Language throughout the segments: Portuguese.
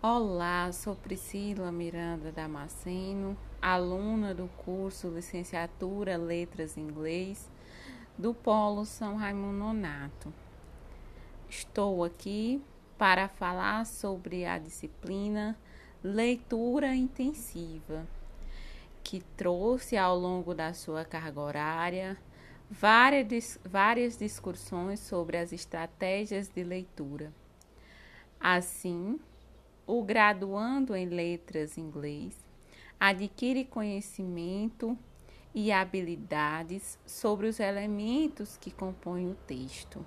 Olá, sou Priscila Miranda Damasceno, aluna do curso Licenciatura Letras em Inglês do Polo São Raimundo Nonato. Estou aqui para falar sobre a disciplina Leitura Intensiva, que trouxe ao longo da sua carga horária várias, várias discussões sobre as estratégias de leitura. Assim, o graduando em letras inglês adquire conhecimento e habilidades sobre os elementos que compõem o texto.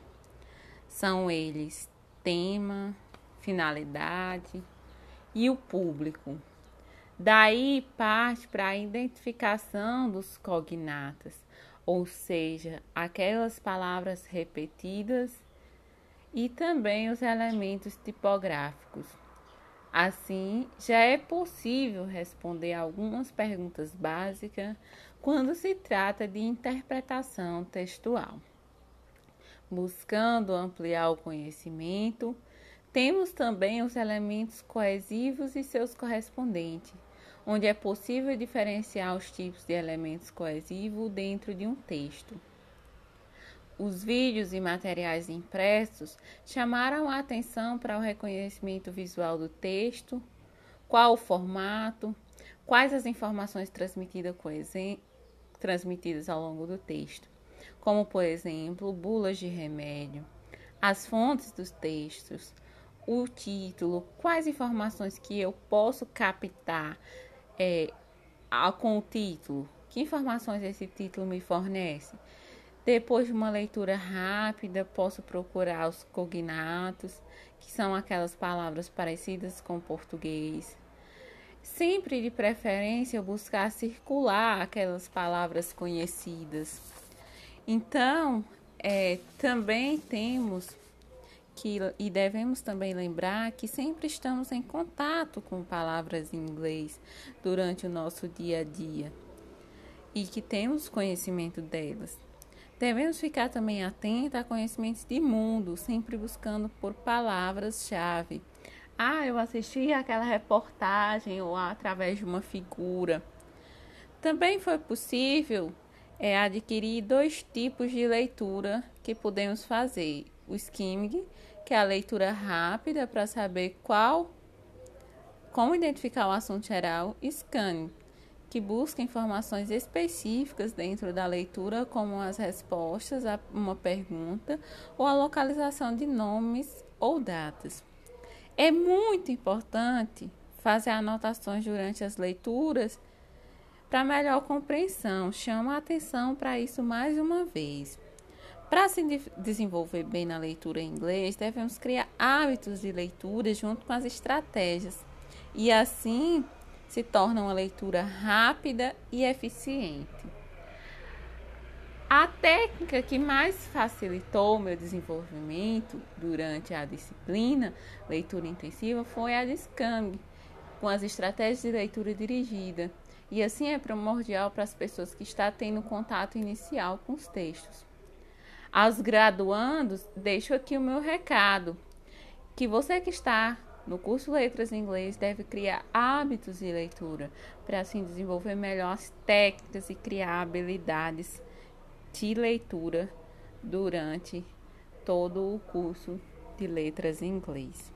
São eles tema, finalidade e o público. Daí parte para a identificação dos cognatas, ou seja, aquelas palavras repetidas e também os elementos tipográficos. Assim, já é possível responder algumas perguntas básicas quando se trata de interpretação textual. Buscando ampliar o conhecimento, temos também os elementos coesivos e seus correspondentes, onde é possível diferenciar os tipos de elementos coesivos dentro de um texto. Os vídeos e materiais impressos chamaram a atenção para o reconhecimento visual do texto, qual o formato, quais as informações transmitidas, transmitidas ao longo do texto, como, por exemplo, bulas de remédio, as fontes dos textos, o título, quais informações que eu posso captar é, com o título, que informações esse título me fornece depois de uma leitura rápida, posso procurar os cognatos, que são aquelas palavras parecidas com português. Sempre de preferência buscar circular aquelas palavras conhecidas. Então, é, também temos que, e devemos também lembrar que sempre estamos em contato com palavras em inglês durante o nosso dia a dia e que temos conhecimento delas. Devemos ficar também atentos a conhecimentos de mundo, sempre buscando por palavras-chave. Ah, eu assisti aquela reportagem ou através de uma figura. Também foi possível é, adquirir dois tipos de leitura que podemos fazer: o skimming, que é a leitura rápida para saber qual, como identificar o assunto geral, e scanning, que busca informações específicas dentro da leitura, como as respostas a uma pergunta ou a localização de nomes ou datas. É muito importante fazer anotações durante as leituras para melhor compreensão. Chama a atenção para isso mais uma vez. Para se desenvolver bem na leitura em inglês, devemos criar hábitos de leitura junto com as estratégias. E assim se torna uma leitura rápida e eficiente. A técnica que mais facilitou meu desenvolvimento durante a disciplina leitura intensiva foi a de Scamb, com as estratégias de leitura dirigida. E assim é primordial para as pessoas que estão tendo contato inicial com os textos. Aos graduandos, deixo aqui o meu recado, que você que está no curso Letras em Inglês, deve criar hábitos de leitura para assim desenvolver melhor as técnicas e criar habilidades de leitura durante todo o curso de Letras em Inglês.